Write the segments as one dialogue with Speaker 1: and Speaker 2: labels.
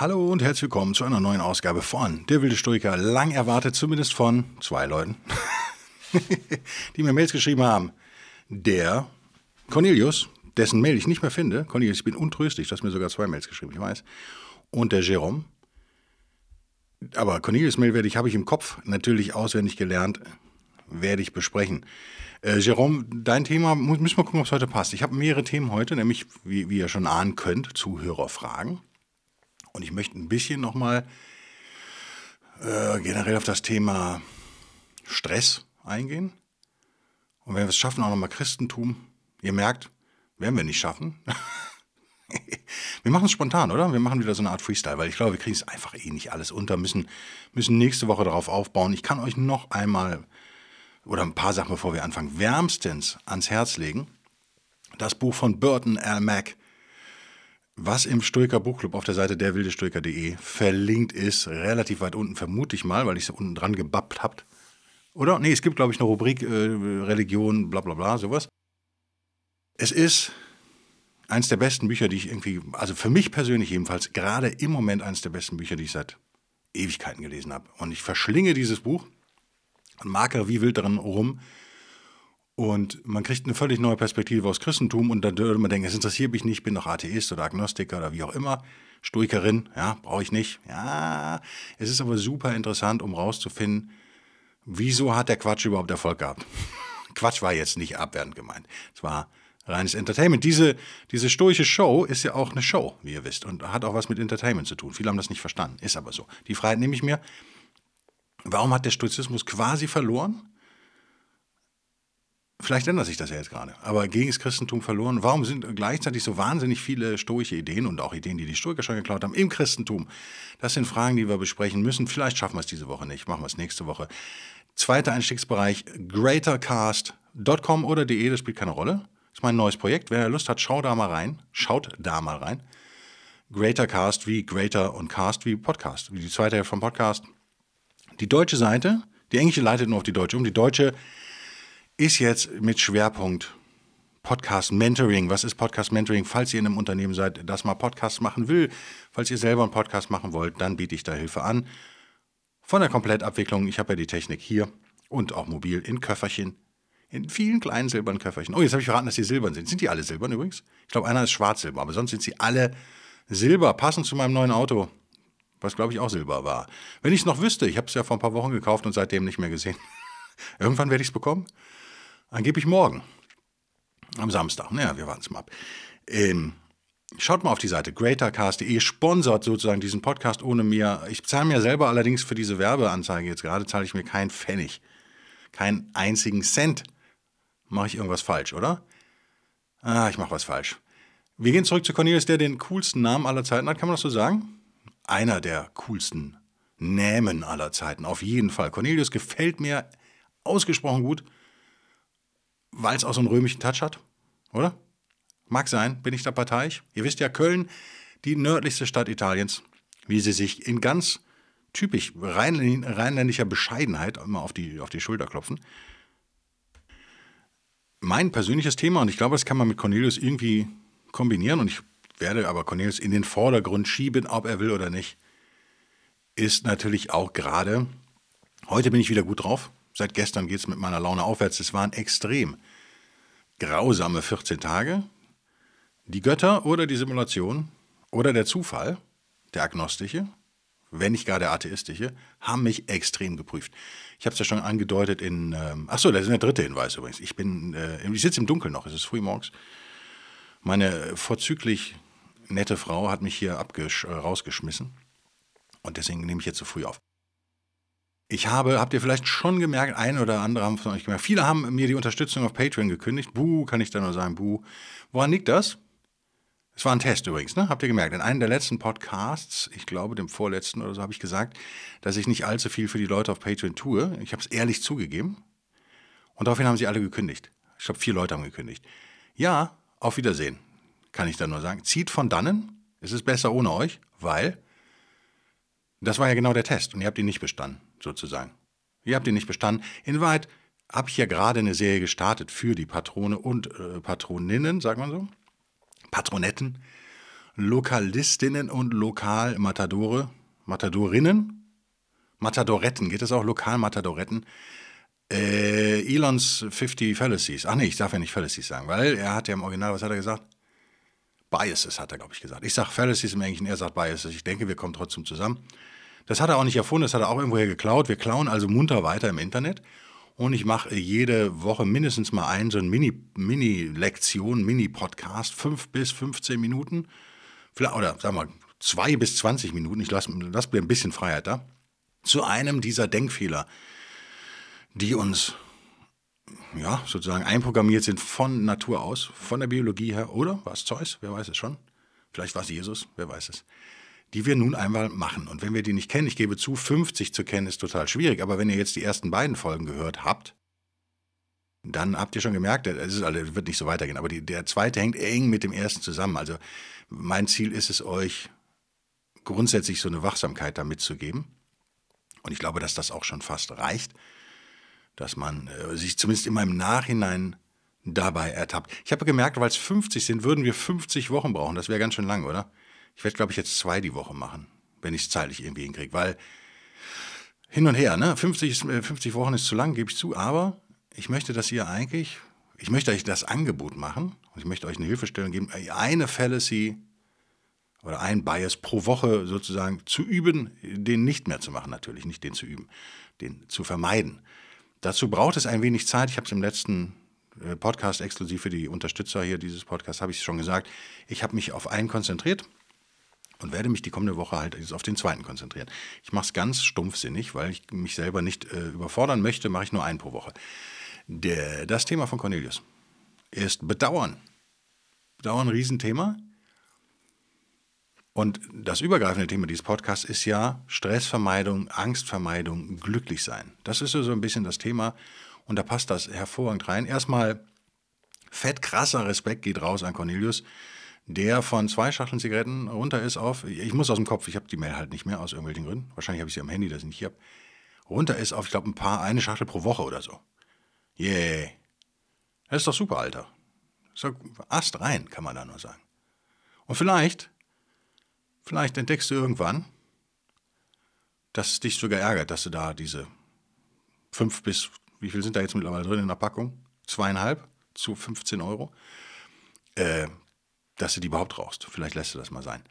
Speaker 1: Hallo und herzlich willkommen zu einer neuen Ausgabe von Der wilde Stoiker. Lang erwartet, zumindest von zwei Leuten, die mir Mails geschrieben haben. Der Cornelius, dessen Mail ich nicht mehr finde. Cornelius, ich bin untröstlich, du hast mir sogar zwei Mails geschrieben, ich weiß. Und der Jerome. Aber Cornelius Mail werde ich, habe ich im Kopf natürlich auswendig gelernt, werde ich besprechen. Äh, Jerome, dein Thema, müssen wir gucken, ob es heute passt. Ich habe mehrere Themen heute, nämlich, wie, wie ihr schon ahnen könnt, Zuhörerfragen. Und ich möchte ein bisschen nochmal äh, generell auf das Thema Stress eingehen. Und wenn wir es schaffen, auch nochmal Christentum. Ihr merkt, werden wir nicht schaffen. wir machen es spontan, oder? Wir machen wieder so eine Art Freestyle, weil ich glaube, wir kriegen es einfach eh nicht alles unter, müssen, müssen nächste Woche darauf aufbauen. Ich kann euch noch einmal oder ein paar Sachen, bevor wir anfangen, wärmstens ans Herz legen. Das Buch von Burton L. Mack, was im Stoiker Buchclub auf der Seite derwildestoiker.de verlinkt ist, relativ weit unten, vermute ich mal, weil ich es unten dran gebappt habt. Oder? Nee, es gibt, glaube ich, eine Rubrik äh, Religion, bla bla bla, sowas. Es ist eins der besten Bücher, die ich irgendwie, also für mich persönlich jedenfalls, gerade im Moment eines der besten Bücher, die ich seit Ewigkeiten gelesen habe. Und ich verschlinge dieses Buch und markere wie wild daran rum und man kriegt eine völlig neue Perspektive aus Christentum und dann würde man denken, es interessiert mich nicht, ich bin doch Atheist oder Agnostiker oder wie auch immer. Stoikerin, ja, brauche ich nicht. Ja, es ist aber super interessant, um rauszufinden, wieso hat der Quatsch überhaupt Erfolg gehabt. Quatsch war jetzt nicht abwertend gemeint. Es war reines Entertainment. Diese, diese stoische Show ist ja auch eine Show, wie ihr wisst, und hat auch was mit Entertainment zu tun. Viele haben das nicht verstanden, ist aber so. Die Freiheit nehme ich mir. Warum hat der Stoizismus quasi verloren? Vielleicht ändert sich das ja jetzt gerade. Aber gegen das Christentum verloren. Warum sind gleichzeitig so wahnsinnig viele stoische Ideen und auch Ideen, die die Stoiker schon geklaut haben, im Christentum? Das sind Fragen, die wir besprechen müssen. Vielleicht schaffen wir es diese Woche nicht. Machen wir es nächste Woche. Zweiter Einstiegsbereich, greatercast.com oder de, das spielt keine Rolle. Das ist mein neues Projekt. Wer Lust hat, schaut da mal rein. Schaut da mal rein. Greatercast wie Greater und Cast wie Podcast. Wie die zweite Hälfte vom Podcast. Die deutsche Seite, die englische leitet nur auf die deutsche um. Die deutsche ist jetzt mit Schwerpunkt Podcast Mentoring. Was ist Podcast Mentoring? Falls ihr in einem Unternehmen seid, das mal Podcast machen will, falls ihr selber einen Podcast machen wollt, dann biete ich da Hilfe an. Von der Komplettabwicklung, ich habe ja die Technik hier und auch mobil in Köfferchen, in vielen kleinen silbernen Köfferchen. Oh, jetzt habe ich verraten, dass die silbern sind. Sind die alle silbern übrigens? Ich glaube, einer ist schwarz-silber, aber sonst sind sie alle silber, passend zu meinem neuen Auto, was glaube ich auch silber war. Wenn ich es noch wüsste, ich habe es ja vor ein paar Wochen gekauft und seitdem nicht mehr gesehen. Irgendwann werde ich es bekommen. Angeblich morgen. Am Samstag. Naja, wir warten es mal ab. Ähm, schaut mal auf die Seite greatercast.de, sponsert sozusagen diesen Podcast ohne mir. Ich zahle mir selber allerdings für diese Werbeanzeige jetzt gerade, zahle ich mir keinen Pfennig. Keinen einzigen Cent. Mache ich irgendwas falsch, oder? Ah, ich mache was falsch. Wir gehen zurück zu Cornelius, der den coolsten Namen aller Zeiten hat, kann man das so sagen? Einer der coolsten Namen aller Zeiten, auf jeden Fall. Cornelius gefällt mir ausgesprochen gut weil es auch so einen römischen Touch hat, oder? Mag sein, bin ich da parteiisch. Ihr wisst ja, Köln, die nördlichste Stadt Italiens, wie sie sich in ganz typisch rheinländischer Bescheidenheit immer auf die, auf die Schulter klopfen. Mein persönliches Thema, und ich glaube, das kann man mit Cornelius irgendwie kombinieren, und ich werde aber Cornelius in den Vordergrund schieben, ob er will oder nicht, ist natürlich auch gerade, heute bin ich wieder gut drauf, Seit gestern geht es mit meiner Laune aufwärts. Es waren extrem grausame 14 Tage. Die Götter oder die Simulation oder der Zufall, der agnostische, wenn nicht gar der atheistische, haben mich extrem geprüft. Ich habe es ja schon angedeutet in, ähm, achso, das ist der dritte Hinweis übrigens. Ich äh, ich sitze im Dunkeln noch, es ist früh morgens. Meine vorzüglich nette Frau hat mich hier äh, rausgeschmissen und deswegen nehme ich jetzt so früh auf. Ich habe, habt ihr vielleicht schon gemerkt, ein oder andere haben von euch gemerkt, viele haben mir die Unterstützung auf Patreon gekündigt. Buh, kann ich da nur sagen, buh. Woran liegt das? Es war ein Test übrigens, ne? Habt ihr gemerkt? In einem der letzten Podcasts, ich glaube dem vorletzten oder so, habe ich gesagt, dass ich nicht allzu viel für die Leute auf Patreon tue. Ich habe es ehrlich zugegeben. Und daraufhin haben sie alle gekündigt. Ich glaube, vier Leute haben gekündigt. Ja, auf Wiedersehen, kann ich da nur sagen. Zieht von dannen. Es ist besser ohne euch, weil das war ja genau der Test und ihr habt ihn nicht bestanden, sozusagen. Ihr habt ihn nicht bestanden. In Wahrheit habe ich ja gerade eine Serie gestartet für die Patrone und äh, Patroninnen, sagt man so. Patronetten, Lokalistinnen und Lokalmatadore, Matadorinnen, Matadoretten, geht es auch Lokalmatadoretten? Äh, Elons 50 Fallacies. Ach nee, ich darf ja nicht Fallacies sagen, weil er hat ja im Original, was hat er gesagt? Biases hat er, glaube ich, gesagt. Ich sage Fallacies im Englischen, er sagt Biases. Ich denke, wir kommen trotzdem zusammen. Das hat er auch nicht erfunden, das hat er auch irgendwoher geklaut. Wir klauen also munter weiter im Internet. Und ich mache jede Woche mindestens mal einen, so eine Mini-Lektion, Mini Mini-Podcast, fünf bis 15 Minuten. Oder sagen wir mal, zwei bis 20 Minuten. Ich lasse lass mir ein bisschen Freiheit da. Zu einem dieser Denkfehler, die uns ja, sozusagen einprogrammiert sind von Natur aus, von der Biologie her, oder war es Zeus? Wer weiß es schon? Vielleicht war es Jesus, wer weiß es die wir nun einmal machen. Und wenn wir die nicht kennen, ich gebe zu, 50 zu kennen ist total schwierig, aber wenn ihr jetzt die ersten beiden Folgen gehört habt, dann habt ihr schon gemerkt, es ist, also, wird nicht so weitergehen, aber die, der zweite hängt eng mit dem ersten zusammen. Also mein Ziel ist es, euch grundsätzlich so eine Wachsamkeit da mitzugeben. Und ich glaube, dass das auch schon fast reicht, dass man äh, sich zumindest immer im Nachhinein dabei ertappt. Ich habe gemerkt, weil es 50 sind, würden wir 50 Wochen brauchen. Das wäre ganz schön lang, oder? Ich werde, glaube ich, jetzt zwei die Woche machen, wenn ich es zeitlich irgendwie hinkriege, weil hin und her, ne? 50, 50 äh, Wochen ist zu lang, gebe ich zu, aber ich möchte, dass ihr eigentlich, ich möchte euch das Angebot machen und ich möchte euch eine Hilfestellung geben, eine Fallacy oder ein Bias pro Woche sozusagen zu üben, den nicht mehr zu machen natürlich, nicht den zu üben, den zu vermeiden. Dazu braucht es ein wenig Zeit. Ich habe es im letzten äh, Podcast exklusiv für die Unterstützer hier dieses Podcasts, habe ich es schon gesagt. Ich habe mich auf einen konzentriert und werde mich die kommende Woche halt auf den zweiten konzentrieren. Ich mache es ganz stumpfsinnig, weil ich mich selber nicht äh, überfordern möchte, mache ich nur einen pro Woche. Der, das Thema von Cornelius ist Bedauern. Bedauern, Riesenthema. Und das übergreifende Thema dieses Podcasts ist ja Stressvermeidung, Angstvermeidung, glücklich sein. Das ist so ein bisschen das Thema und da passt das hervorragend rein. Erstmal fett krasser Respekt geht raus an Cornelius der von zwei Schachteln Zigaretten runter ist auf, ich muss aus dem Kopf, ich habe die Mail halt nicht mehr aus irgendwelchen Gründen, wahrscheinlich habe ich sie am Handy, das ich nicht habe, runter ist auf, ich glaube, ein paar, eine Schachtel pro Woche oder so. Yeah. Das ist doch super, Alter. So, Ast rein, kann man da nur sagen. Und vielleicht, vielleicht entdeckst du irgendwann, dass es dich sogar ärgert, dass du da diese fünf bis, wie viel sind da jetzt mittlerweile drin in der Packung? Zweieinhalb zu 15 Euro. Äh, dass du die überhaupt rauchst. Vielleicht lässt du das mal sein.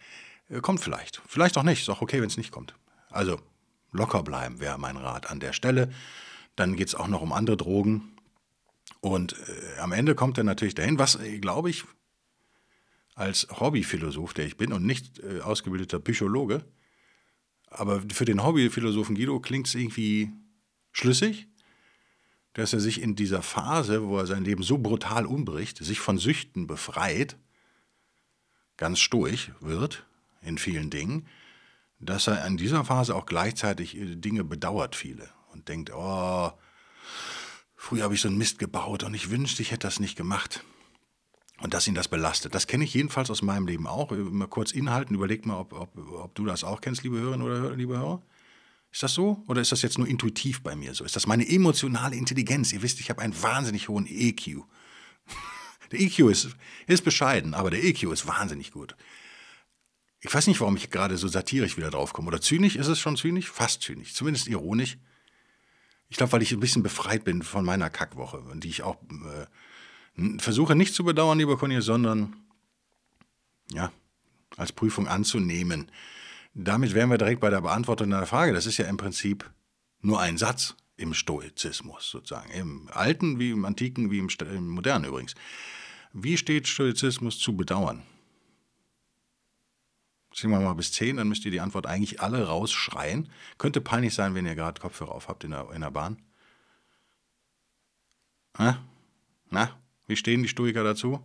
Speaker 1: Äh, kommt vielleicht. Vielleicht auch nicht. Ist auch okay, wenn es nicht kommt. Also locker bleiben wäre mein Rat an der Stelle. Dann geht es auch noch um andere Drogen. Und äh, am Ende kommt er natürlich dahin, was, äh, glaube ich, als Hobbyphilosoph, der ich bin und nicht äh, ausgebildeter Psychologe, aber für den Hobbyphilosophen Guido klingt es irgendwie schlüssig, dass er sich in dieser Phase, wo er sein Leben so brutal umbricht, sich von Süchten befreit ganz stoisch wird in vielen Dingen, dass er in dieser Phase auch gleichzeitig äh, Dinge bedauert, viele, und denkt, oh, früher habe ich so einen Mist gebaut und ich wünschte, ich hätte das nicht gemacht. Und dass ihn das belastet. Das kenne ich jedenfalls aus meinem Leben auch. Mal kurz inhalten, überleg mal, ob, ob, ob du das auch kennst, liebe Hörerinnen oder liebe Hörer. Ist das so? Oder ist das jetzt nur intuitiv bei mir so? Ist das meine emotionale Intelligenz? Ihr wisst, ich habe einen wahnsinnig hohen EQ. Der EQ ist, ist bescheiden, aber der EQ ist wahnsinnig gut. Ich weiß nicht, warum ich gerade so satirisch wieder drauf komme. Oder zynisch ist es schon zynisch? Fast zynisch, zumindest ironisch. Ich glaube, weil ich ein bisschen befreit bin von meiner Kackwoche, die ich auch äh, versuche nicht zu bedauern, lieber Conny, sondern ja, als Prüfung anzunehmen. Damit wären wir direkt bei der Beantwortung deiner Frage. Das ist ja im Prinzip nur ein Satz im Stoizismus sozusagen. Im Alten wie im Antiken wie im, im Modernen übrigens. Wie steht Stoizismus zu bedauern? Ziehen wir mal bis 10, dann müsst ihr die Antwort eigentlich alle rausschreien. Könnte peinlich sein, wenn ihr gerade Kopfhörer auf habt in der, in der Bahn. Na? Na? Wie stehen die Stoiker dazu?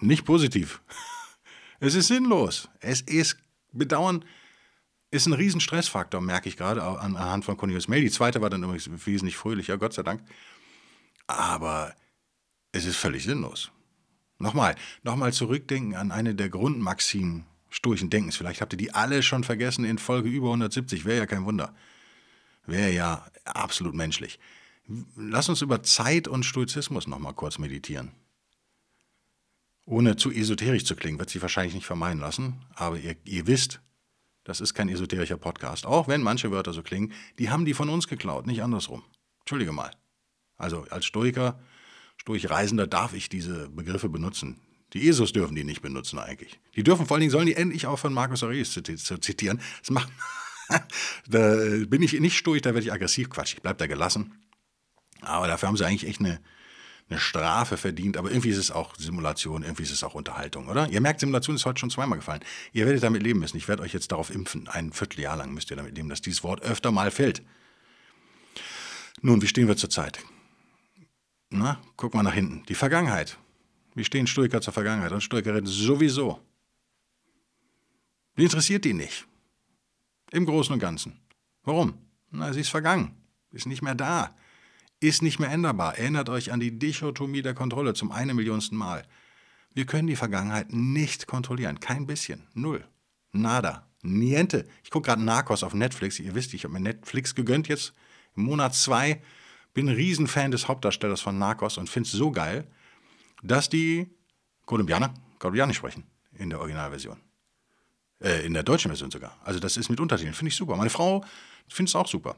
Speaker 1: Nicht positiv. Es ist sinnlos. Es ist bedauern, ist ein riesen Stressfaktor, merke ich gerade anhand von Cornelius Mail. Die zweite war dann übrigens wesentlich fröhlicher, Gott sei Dank. Aber es ist völlig sinnlos. Nochmal, nochmal zurückdenken an eine der Grundmaximen stoischen Denkens. Vielleicht habt ihr die alle schon vergessen in Folge über 170. Wäre ja kein Wunder. Wäre ja absolut menschlich. Lass uns über Zeit und Stoizismus nochmal kurz meditieren. Ohne zu esoterisch zu klingen, wird sich wahrscheinlich nicht vermeiden lassen, aber ihr, ihr wisst, das ist kein esoterischer Podcast. Auch wenn manche Wörter so klingen, die haben die von uns geklaut, nicht andersrum. Entschuldige mal. Also als Stoiker, Stoichreisender darf ich diese Begriffe benutzen. Die Jesus dürfen die nicht benutzen eigentlich. Die dürfen vor allen Dingen, sollen die endlich auch von Marcus Aurelius zitieren. Das macht, da bin ich nicht stoisch, da werde ich aggressiv, Quatsch, ich bleibe da gelassen. Aber dafür haben sie eigentlich echt eine, eine Strafe verdient. Aber irgendwie ist es auch Simulation, irgendwie ist es auch Unterhaltung, oder? Ihr merkt, Simulation ist heute schon zweimal gefallen. Ihr werdet damit leben müssen. Ich werde euch jetzt darauf impfen. Ein Vierteljahr lang müsst ihr damit leben, dass dieses Wort öfter mal fällt. Nun, wie stehen wir zur Zeit? Na, guck mal nach hinten. Die Vergangenheit. Wie stehen Stoiker zur Vergangenheit? Und Stoikerinnen sowieso. Wie interessiert die nicht? Im Großen und Ganzen. Warum? Na, sie ist vergangen. Ist nicht mehr da. Ist nicht mehr änderbar. Erinnert euch an die Dichotomie der Kontrolle zum eine Millionsten Mal. Wir können die Vergangenheit nicht kontrollieren. Kein bisschen. Null. Nada. Niente. Ich gucke gerade Narcos auf Netflix. Ihr wisst, ich habe mir Netflix gegönnt jetzt im Monat zwei. Bin ein Riesenfan des Hauptdarstellers von Narcos und finde es so geil dass die Kolumbianer Kolumbianisch sprechen in der Originalversion. Äh, in der deutschen Version sogar. Also das ist mit Untertiteln. Finde ich super. Meine Frau findet es auch super.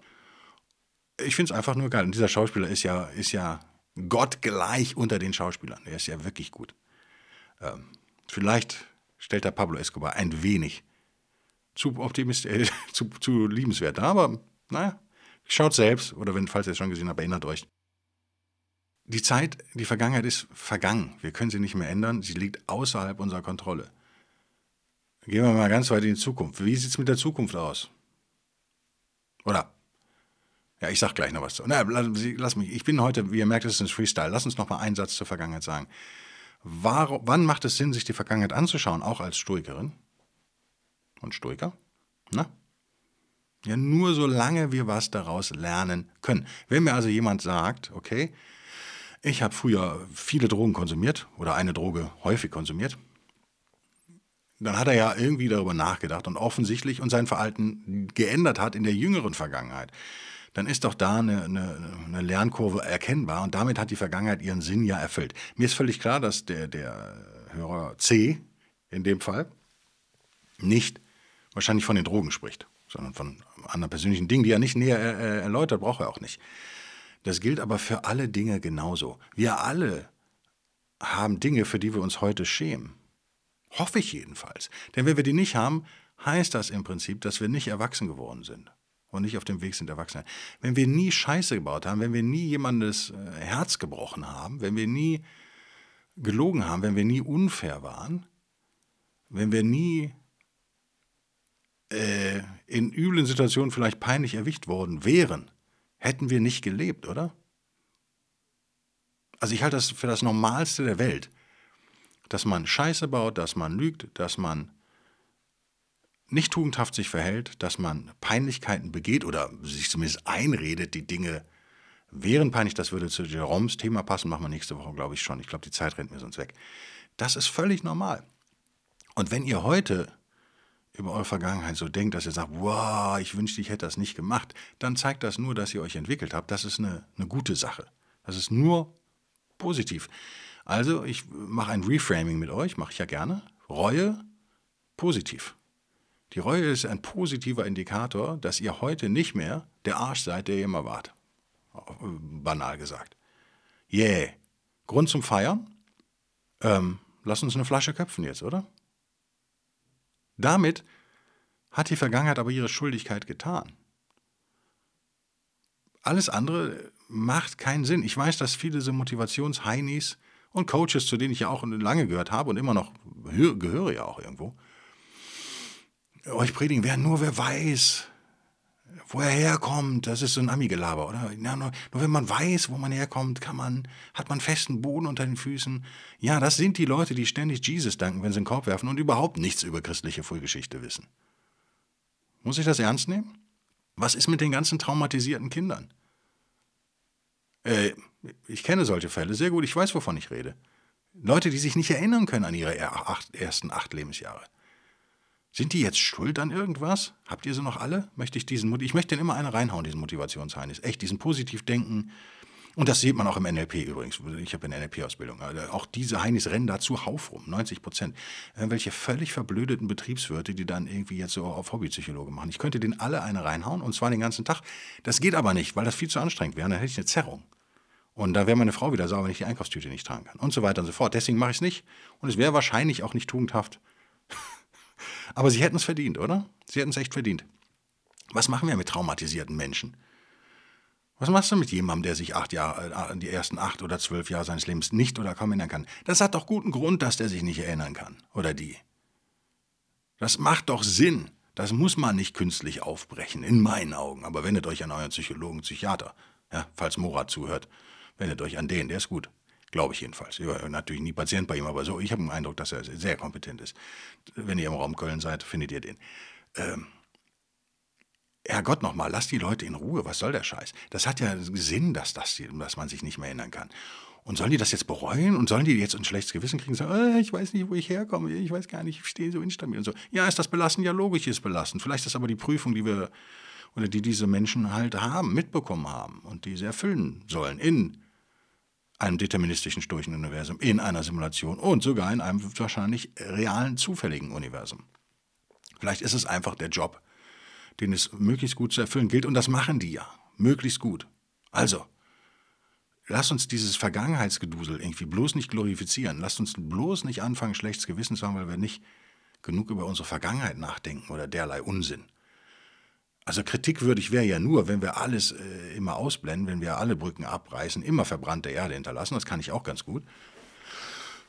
Speaker 1: Ich finde es einfach nur geil. Und dieser Schauspieler ist ja, ist ja gottgleich unter den Schauspielern. Er ist ja wirklich gut. Ähm, vielleicht stellt der Pablo Escobar ein wenig zu optimistisch, äh, zu, zu liebenswert aber naja, schaut selbst, oder wenn, falls ihr es schon gesehen habt, erinnert euch die Zeit, die Vergangenheit ist vergangen. Wir können sie nicht mehr ändern. Sie liegt außerhalb unserer Kontrolle. Gehen wir mal ganz weit in die Zukunft. Wie sieht es mit der Zukunft aus? Oder? Ja, ich sag gleich noch was. Na, lass mich. Ich bin heute, wie ihr merkt, es ist ein Freestyle. Lass uns noch mal einen Satz zur Vergangenheit sagen. Warum, wann macht es Sinn, sich die Vergangenheit anzuschauen, auch als Stoikerin und Stoiker? Na? Ja, nur solange wir was daraus lernen können. Wenn mir also jemand sagt, okay, ich habe früher viele Drogen konsumiert oder eine Droge häufig konsumiert. Dann hat er ja irgendwie darüber nachgedacht und offensichtlich und sein Verhalten geändert hat in der jüngeren Vergangenheit. Dann ist doch da eine, eine, eine Lernkurve erkennbar und damit hat die Vergangenheit ihren Sinn ja erfüllt. Mir ist völlig klar, dass der, der Hörer C in dem Fall nicht wahrscheinlich von den Drogen spricht, sondern von anderen persönlichen Dingen, die er nicht näher äh, erläutert, braucht er auch nicht. Das gilt aber für alle Dinge genauso. Wir alle haben Dinge, für die wir uns heute schämen. Hoffe ich jedenfalls. Denn wenn wir die nicht haben, heißt das im Prinzip, dass wir nicht erwachsen geworden sind und nicht auf dem Weg sind, erwachsen. Wenn wir nie Scheiße gebaut haben, wenn wir nie jemandes äh, Herz gebrochen haben, wenn wir nie gelogen haben, wenn wir nie unfair waren, wenn wir nie äh, in üblen Situationen vielleicht peinlich erwischt worden wären, hätten wir nicht gelebt, oder? Also ich halte das für das Normalste der Welt, dass man Scheiße baut, dass man lügt, dass man nicht tugendhaft sich verhält, dass man Peinlichkeiten begeht oder sich zumindest einredet, die Dinge wären peinlich. Das würde zu Jeroms Thema passen, machen wir nächste Woche, glaube ich, schon. Ich glaube, die Zeit rennt mir sonst weg. Das ist völlig normal. Und wenn ihr heute über eure Vergangenheit so denkt, dass ihr sagt, wow, ich wünschte, ich hätte das nicht gemacht, dann zeigt das nur, dass ihr euch entwickelt habt. Das ist eine, eine gute Sache. Das ist nur positiv. Also, ich mache ein Reframing mit euch, mache ich ja gerne. Reue, positiv. Die Reue ist ein positiver Indikator, dass ihr heute nicht mehr der Arsch seid, der ihr immer wart. Banal gesagt. Yeah. Grund zum Feiern? Ähm, lass uns eine Flasche köpfen jetzt, oder? Damit hat die Vergangenheit aber ihre Schuldigkeit getan. Alles andere macht keinen Sinn. Ich weiß, dass viele so Motivationsheinis und Coaches, zu denen ich ja auch lange gehört habe und immer noch gehöre ja auch irgendwo, euch predigen, wer nur wer weiß, wo er herkommt, das ist so ein Ami-Gelaber, oder? Ja, nur, nur wenn man weiß, wo man herkommt, kann man, hat man festen Boden unter den Füßen. Ja, das sind die Leute, die ständig Jesus danken, wenn sie einen Korb werfen und überhaupt nichts über christliche Frühgeschichte wissen. Muss ich das ernst nehmen? Was ist mit den ganzen traumatisierten Kindern? Äh, ich kenne solche Fälle sehr gut, ich weiß, wovon ich rede. Leute, die sich nicht erinnern können an ihre ersten acht Lebensjahre. Sind die jetzt schuld an irgendwas? Habt ihr sie noch alle? Möchte ich diesen, ich möchte den immer eine reinhauen, diesen Motivationsheinis. Echt, diesen Positivdenken. Und das sieht man auch im NLP übrigens. Ich habe eine NLP-Ausbildung. Also auch diese Heinis rennen da zuhauf rum, 90 Prozent. Welche völlig verblödeten Betriebswirte, die dann irgendwie jetzt so auf Hobbypsychologe machen. Ich könnte denen alle eine reinhauen und zwar den ganzen Tag. Das geht aber nicht, weil das viel zu anstrengend wäre. Dann hätte ich eine Zerrung. Und da wäre meine Frau wieder sauer, wenn ich die Einkaufstüte nicht tragen kann. Und so weiter und so fort. Deswegen mache ich es nicht. Und es wäre wahrscheinlich auch nicht tugendhaft, aber sie hätten es verdient, oder? Sie hätten es echt verdient. Was machen wir mit traumatisierten Menschen? Was machst du mit jemandem, der sich acht Jahre, äh, die ersten acht oder zwölf Jahre seines Lebens nicht oder kaum erinnern kann? Das hat doch guten Grund, dass der sich nicht erinnern kann. Oder die. Das macht doch Sinn. Das muss man nicht künstlich aufbrechen, in meinen Augen. Aber wendet euch an euren Psychologen, Psychiater. Ja, falls Morat zuhört, wendet euch an den, der ist gut. Glaube ich jedenfalls. Ich war natürlich nie Patient bei ihm, aber so, ich habe den Eindruck, dass er sehr kompetent ist. Wenn ihr im Raum Köln seid, findet ihr den. Ähm, Herrgott nochmal, lasst die Leute in Ruhe. Was soll der Scheiß? Das hat ja Sinn, dass, das, dass man sich nicht mehr erinnern kann. Und sollen die das jetzt bereuen? Und sollen die jetzt ein schlechtes Gewissen kriegen? Sagen, oh, ich weiß nicht, wo ich herkomme. Ich weiß gar nicht, ich stehe so instabil und so. Ja, ist das belastend? Ja, logisch ist belastend. Vielleicht ist aber die Prüfung, die wir oder die diese Menschen halt haben, mitbekommen haben und die sie erfüllen sollen in einem deterministischen stoischen Universum, in einer Simulation und sogar in einem wahrscheinlich realen, zufälligen Universum. Vielleicht ist es einfach der Job, den es möglichst gut zu erfüllen gilt und das machen die ja, möglichst gut. Also, lass uns dieses Vergangenheitsgedusel irgendwie bloß nicht glorifizieren. Lasst uns bloß nicht anfangen, schlechtes Gewissen zu haben, weil wir nicht genug über unsere Vergangenheit nachdenken oder derlei Unsinn. Also kritikwürdig wäre ja nur, wenn wir alles äh, immer ausblenden, wenn wir alle Brücken abreißen, immer verbrannte Erde hinterlassen, das kann ich auch ganz gut.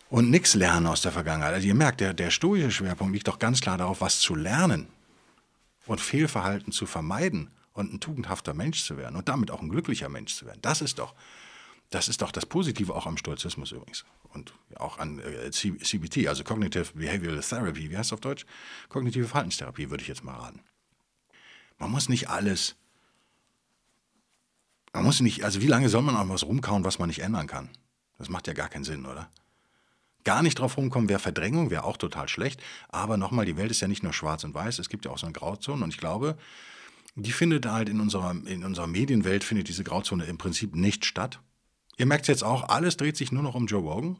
Speaker 1: Und nichts lernen aus der Vergangenheit. Also ihr merkt, der, der stoische Schwerpunkt liegt doch ganz klar darauf, was zu lernen und Fehlverhalten zu vermeiden und ein tugendhafter Mensch zu werden und damit auch ein glücklicher Mensch zu werden. Das ist doch, das ist doch das Positive auch am Stoizismus übrigens und auch an äh, CBT, also Cognitive Behavioral Therapy, wie heißt es auf Deutsch? Kognitive Verhaltenstherapie würde ich jetzt mal raten. Man muss nicht alles. Man muss nicht, also wie lange soll man an was rumkauen, was man nicht ändern kann? Das macht ja gar keinen Sinn, oder? Gar nicht drauf rumkommen wäre Verdrängung, wäre auch total schlecht. Aber nochmal, die Welt ist ja nicht nur schwarz und weiß, es gibt ja auch so eine Grauzone. Und ich glaube, die findet halt in unserer, in unserer Medienwelt, findet diese Grauzone im Prinzip nicht statt. Ihr merkt es jetzt auch, alles dreht sich nur noch um Joe Rogan.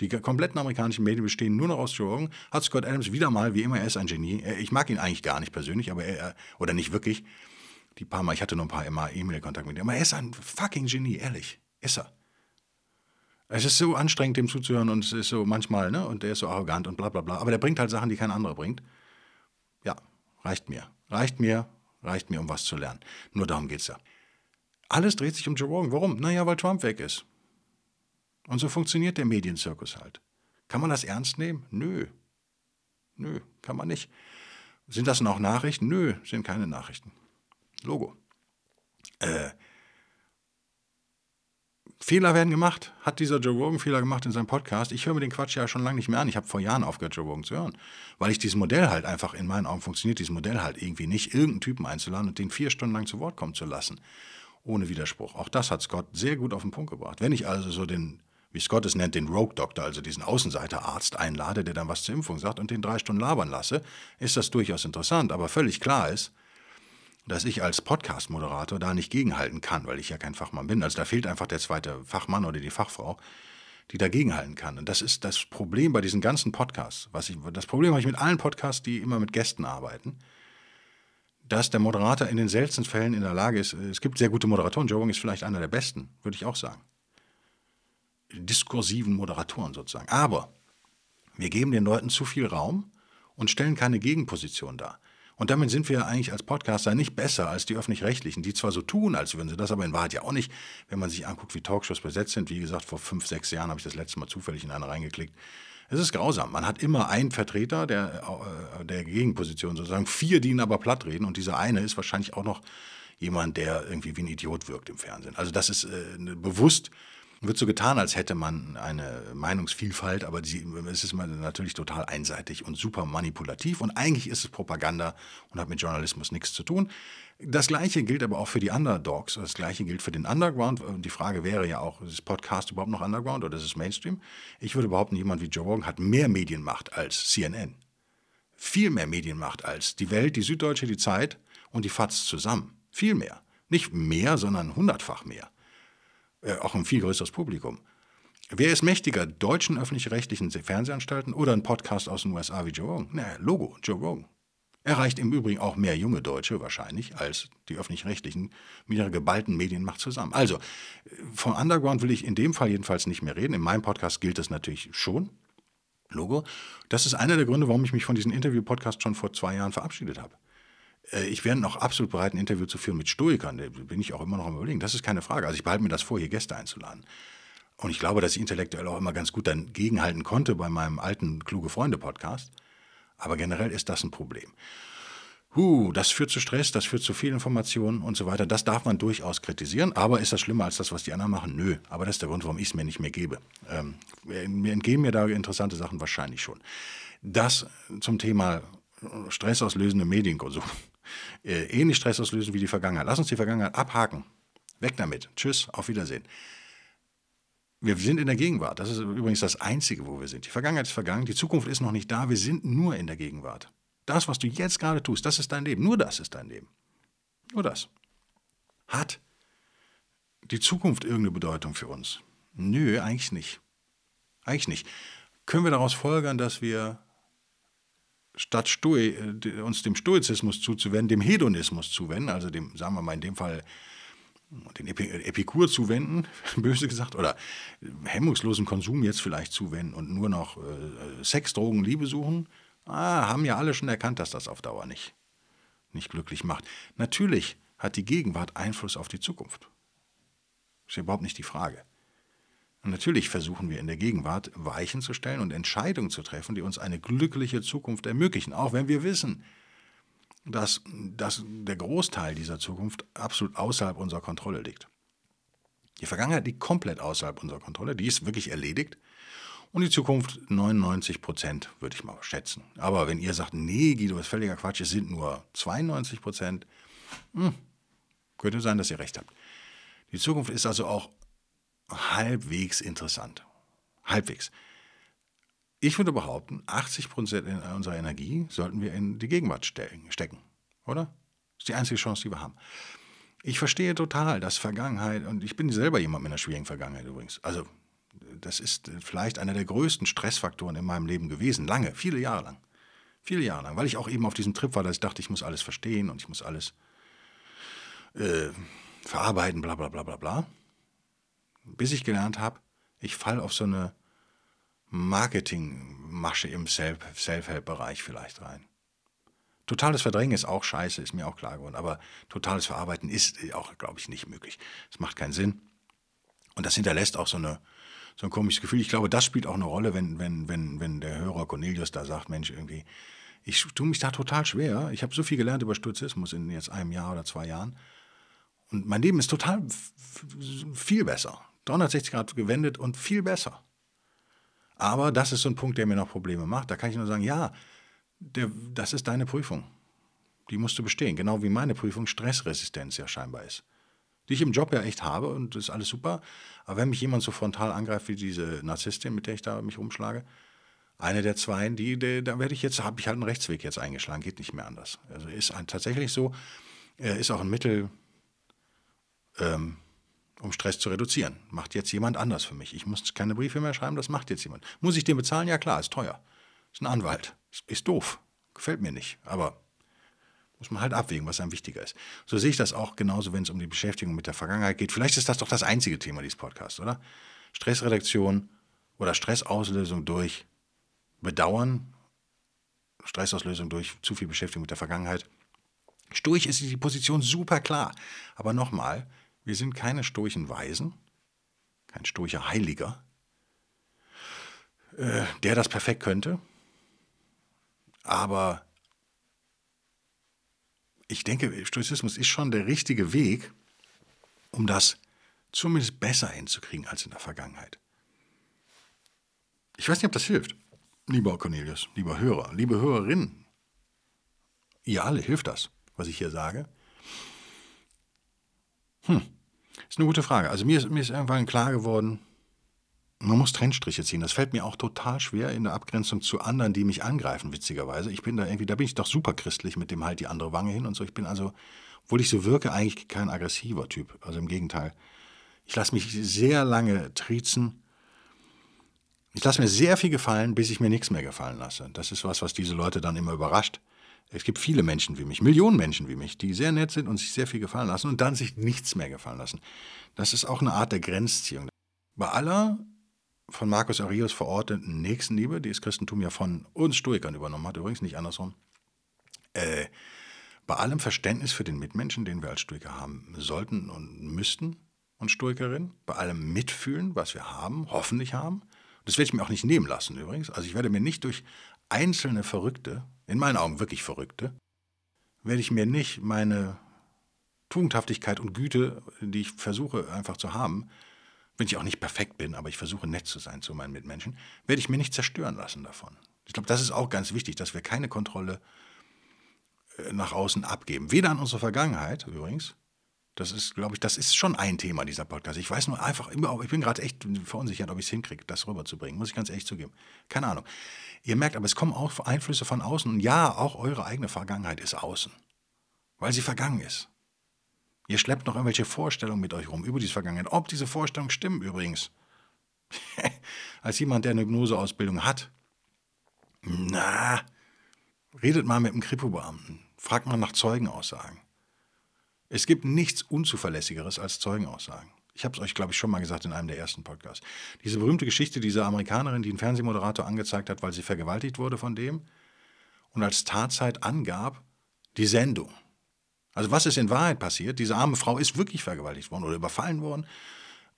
Speaker 1: Die kompletten amerikanischen Medien bestehen nur noch aus Joe Rogan. Hat Scott Adams wieder mal, wie immer, er ist ein Genie. Ich mag ihn eigentlich gar nicht persönlich, aber er, oder nicht wirklich. Die paar Mal, ich hatte nur ein paar E-Mail-Kontakt mit ihm, aber er ist ein fucking Genie, ehrlich. Ist er. Es ist so anstrengend, dem zuzuhören und es ist so manchmal, ne, und der ist so arrogant und bla bla bla. Aber der bringt halt Sachen, die kein anderer bringt. Ja, reicht mir. Reicht mir, reicht mir, um was zu lernen. Nur darum geht's ja. Alles dreht sich um Joe Rogan. Warum? Naja, weil Trump weg ist. Und so funktioniert der Medienzirkus halt. Kann man das ernst nehmen? Nö. Nö, kann man nicht. Sind das noch Nachrichten? Nö, sind keine Nachrichten. Logo. Äh, Fehler werden gemacht. Hat dieser Joe Rogan Fehler gemacht in seinem Podcast? Ich höre mir den Quatsch ja schon lange nicht mehr an. Ich habe vor Jahren aufgehört, Joe Rogan zu hören. Weil ich dieses Modell halt einfach, in meinen Augen funktioniert dieses Modell halt irgendwie nicht, irgendeinen Typen einzuladen und den vier Stunden lang zu Wort kommen zu lassen. Ohne Widerspruch. Auch das hat Scott sehr gut auf den Punkt gebracht. Wenn ich also so den wie Scott es nennt, den Rogue Doctor, also diesen Außenseiterarzt einlade, der dann was zur Impfung sagt und den drei Stunden labern lasse, ist das durchaus interessant. Aber völlig klar ist, dass ich als Podcast-Moderator da nicht gegenhalten kann, weil ich ja kein Fachmann bin. Also da fehlt einfach der zweite Fachmann oder die Fachfrau, die dagegenhalten kann. Und das ist das Problem bei diesen ganzen Podcasts. Was ich, das Problem habe ich mit allen Podcasts, die immer mit Gästen arbeiten, dass der Moderator in den seltensten Fällen in der Lage ist, es gibt sehr gute Moderatoren, Joe Rogan ist vielleicht einer der besten, würde ich auch sagen diskursiven Moderatoren sozusagen. Aber wir geben den Leuten zu viel Raum und stellen keine Gegenposition dar. Und damit sind wir eigentlich als Podcaster nicht besser als die öffentlich-rechtlichen, die zwar so tun, als würden sie das, aber in Wahrheit ja auch nicht. Wenn man sich anguckt, wie Talkshows besetzt sind, wie gesagt, vor fünf, sechs Jahren habe ich das letzte Mal zufällig in eine reingeklickt, Es ist grausam. Man hat immer einen Vertreter der, äh, der Gegenposition sozusagen, vier, die ihn aber platt reden und dieser eine ist wahrscheinlich auch noch jemand, der irgendwie wie ein Idiot wirkt im Fernsehen. Also das ist äh, bewusst wird so getan, als hätte man eine Meinungsvielfalt, aber die, es ist natürlich total einseitig und super manipulativ und eigentlich ist es Propaganda und hat mit Journalismus nichts zu tun. Das gleiche gilt aber auch für die Underdogs, das gleiche gilt für den Underground. Die Frage wäre ja auch, ist Podcast überhaupt noch Underground oder ist es Mainstream? Ich würde behaupten, jemand wie Joe Rogan hat mehr Medienmacht als CNN. Viel mehr Medienmacht als die Welt, die Süddeutsche, die Zeit und die FATS zusammen. Viel mehr. Nicht mehr, sondern hundertfach mehr. Äh, auch ein viel größeres Publikum. Wer ist mächtiger, deutschen öffentlich-rechtlichen Fernsehanstalten oder ein Podcast aus den USA wie Joe Rogan? Na, Logo, Joe Rogan. Erreicht im Übrigen auch mehr junge Deutsche wahrscheinlich als die öffentlich-rechtlichen mit ihrer geballten Medienmacht zusammen. Also, vom Underground will ich in dem Fall jedenfalls nicht mehr reden. In meinem Podcast gilt das natürlich schon. Logo. Das ist einer der Gründe, warum ich mich von diesem Interview-Podcast schon vor zwei Jahren verabschiedet habe. Äh, ich wäre noch absolut bereit, ein Interview zu führen mit Stoikern. Da bin ich auch immer noch am Überlegen. Das ist keine Frage. Also ich behalte mir das vor, hier Gäste einzuladen. Und ich glaube, dass ich intellektuell auch immer ganz gut dann gegenhalten konnte bei meinem alten Kluge Freunde-Podcast. Aber generell ist das ein Problem. Huh, das führt zu Stress, das führt zu viel Informationen und so weiter. Das darf man durchaus kritisieren. Aber ist das schlimmer als das, was die anderen machen? Nö. Aber das ist der Grund, warum ich es mir nicht mehr gebe. Ähm, mir entgehen mir da interessante Sachen wahrscheinlich schon. Das zum Thema stressauslösende Medienkonsum äh, ähnlich Stress auslösen wie die Vergangenheit. Lass uns die Vergangenheit abhaken. Weg damit. Tschüss, auf Wiedersehen. Wir sind in der Gegenwart. Das ist übrigens das Einzige, wo wir sind. Die Vergangenheit ist vergangen, die Zukunft ist noch nicht da. Wir sind nur in der Gegenwart. Das, was du jetzt gerade tust, das ist dein Leben. Nur das ist dein Leben. Nur das. Hat die Zukunft irgendeine Bedeutung für uns? Nö, eigentlich nicht. Eigentlich nicht. Können wir daraus folgern, dass wir statt Stoi, äh, uns dem Stoizismus zuzuwenden, dem Hedonismus zuwenden, also dem, sagen wir mal in dem Fall, den Epikur zuwenden, böse gesagt, oder hemmungslosen Konsum jetzt vielleicht zuwenden und nur noch äh, Sex, Drogen, Liebe suchen, ah, haben ja alle schon erkannt, dass das auf Dauer nicht, nicht glücklich macht. Natürlich hat die Gegenwart Einfluss auf die Zukunft. Das ist überhaupt nicht die Frage. Und natürlich versuchen wir in der Gegenwart Weichen zu stellen und Entscheidungen zu treffen, die uns eine glückliche Zukunft ermöglichen, auch wenn wir wissen, dass, dass der Großteil dieser Zukunft absolut außerhalb unserer Kontrolle liegt. Die Vergangenheit liegt komplett außerhalb unserer Kontrolle, die ist wirklich erledigt. Und die Zukunft 99 Prozent, würde ich mal schätzen. Aber wenn ihr sagt, nee, Guido, ist völliger Quatsch, es sind nur 92 Prozent, hm, könnte sein, dass ihr recht habt. Die Zukunft ist also auch halbwegs interessant. Halbwegs. Ich würde behaupten, 80 Prozent unserer Energie sollten wir in die Gegenwart stecken, oder? Das ist die einzige Chance, die wir haben. Ich verstehe total, dass Vergangenheit, und ich bin selber jemand mit einer schwierigen Vergangenheit übrigens. Also, das ist vielleicht einer der größten Stressfaktoren in meinem Leben gewesen. Lange, viele Jahre lang. Viele Jahre lang, weil ich auch eben auf diesem Trip war, dass ich dachte, ich muss alles verstehen und ich muss alles äh, verarbeiten, bla bla bla bla bla bis ich gelernt habe, ich falle auf so eine Marketingmasche im Self-Help-Bereich vielleicht rein. Totales Verdrängen ist auch scheiße, ist mir auch klar geworden, aber totales Verarbeiten ist auch, glaube ich, nicht möglich. Es macht keinen Sinn. Und das hinterlässt auch so, eine, so ein komisches Gefühl. Ich glaube, das spielt auch eine Rolle, wenn, wenn, wenn, wenn der Hörer Cornelius da sagt, Mensch, irgendwie, ich tue mich da total schwer. Ich habe so viel gelernt über Stoizismus in jetzt einem Jahr oder zwei Jahren. Und mein Leben ist total viel besser. 360 Grad gewendet und viel besser. Aber das ist so ein Punkt, der mir noch Probleme macht. Da kann ich nur sagen, ja, der, das ist deine Prüfung. Die musst du bestehen. Genau wie meine Prüfung Stressresistenz ja scheinbar ist. Die ich im Job ja echt habe und das ist alles super. Aber wenn mich jemand so frontal angreift wie diese Narzisstin, mit der ich da mich rumschlage, eine der zwei, die, die da werde ich jetzt, habe ich halt einen Rechtsweg jetzt eingeschlagen, geht nicht mehr anders. Also ist ein, tatsächlich so, ist auch ein Mittel, ähm, um Stress zu reduzieren. Macht jetzt jemand anders für mich. Ich muss keine Briefe mehr schreiben, das macht jetzt jemand. Muss ich den bezahlen? Ja klar, ist teuer. Ist ein Anwalt. Ist, ist doof. Gefällt mir nicht. Aber muss man halt abwägen, was einem wichtiger ist. So sehe ich das auch genauso, wenn es um die Beschäftigung mit der Vergangenheit geht. Vielleicht ist das doch das einzige Thema dieses Podcasts, oder? Stressreduktion oder Stressauslösung durch Bedauern, Stressauslösung durch zu viel Beschäftigung mit der Vergangenheit. Sturch ist die Position super klar. Aber nochmal, wir sind keine stoischen Weisen, kein stoischer Heiliger. äh, der das perfekt könnte. Aber ich denke, Stoizismus ist schon der richtige Weg, um das zumindest besser hinzukriegen als in der Vergangenheit. Ich weiß nicht, ob das hilft. Lieber Cornelius, lieber Hörer, liebe Hörerinnen, ihr alle hilft das, was ich hier sage. Hm, ist eine gute Frage. Also mir ist, mir ist irgendwann klar geworden, man muss Trennstriche ziehen. Das fällt mir auch total schwer in der Abgrenzung zu anderen, die mich angreifen, witzigerweise. Ich bin da irgendwie, da bin ich doch super christlich mit dem halt die andere Wange hin und so. Ich bin also, obwohl ich so wirke, eigentlich kein aggressiver Typ. Also im Gegenteil. Ich lasse mich sehr lange triezen. Ich lasse mir sehr viel gefallen, bis ich mir nichts mehr gefallen lasse. Das ist was, was diese Leute dann immer überrascht. Es gibt viele Menschen wie mich, Millionen Menschen wie mich, die sehr nett sind und sich sehr viel gefallen lassen und dann sich nichts mehr gefallen lassen. Das ist auch eine Art der Grenzziehung. Bei aller von Marcus Aurelius verorteten Nächstenliebe, die das Christentum ja von uns Stoikern übernommen hat, übrigens nicht andersrum, äh, bei allem Verständnis für den Mitmenschen, den wir als Stoiker haben sollten und müssten und Stoikerin, bei allem Mitfühlen, was wir haben, hoffentlich haben, das werde ich mir auch nicht nehmen lassen übrigens, also ich werde mir nicht durch einzelne Verrückte, in meinen Augen wirklich Verrückte, werde ich mir nicht meine Tugendhaftigkeit und Güte, die ich versuche einfach zu haben, wenn ich auch nicht perfekt bin, aber ich versuche nett zu sein zu meinen Mitmenschen, werde ich mir nicht zerstören lassen davon. Ich glaube, das ist auch ganz wichtig, dass wir keine Kontrolle äh, nach außen abgeben. Weder an unsere Vergangenheit übrigens. Das ist, glaube ich, das ist schon ein Thema dieser Podcast. Ich weiß nur einfach ich bin gerade echt verunsichert, ob ich es hinkriege, das rüberzubringen. Muss ich ganz ehrlich zugeben. Keine Ahnung. Ihr merkt aber, es kommen auch Einflüsse von außen. Und ja, auch eure eigene Vergangenheit ist außen. Weil sie vergangen ist. Ihr schleppt noch irgendwelche Vorstellungen mit euch rum über diese Vergangenheit. Ob diese Vorstellungen stimmen übrigens. Als jemand, der eine Hypnoseausbildung hat. Na, redet mal mit einem Kripo-Beamten. Fragt mal nach Zeugenaussagen. Es gibt nichts Unzuverlässigeres als Zeugenaussagen. Ich habe es euch, glaube ich, schon mal gesagt in einem der ersten Podcasts. Diese berühmte Geschichte dieser Amerikanerin, die einen Fernsehmoderator angezeigt hat, weil sie vergewaltigt wurde von dem und als Tatzeit angab die Sendung. Also was ist in Wahrheit passiert? Diese arme Frau ist wirklich vergewaltigt worden oder überfallen worden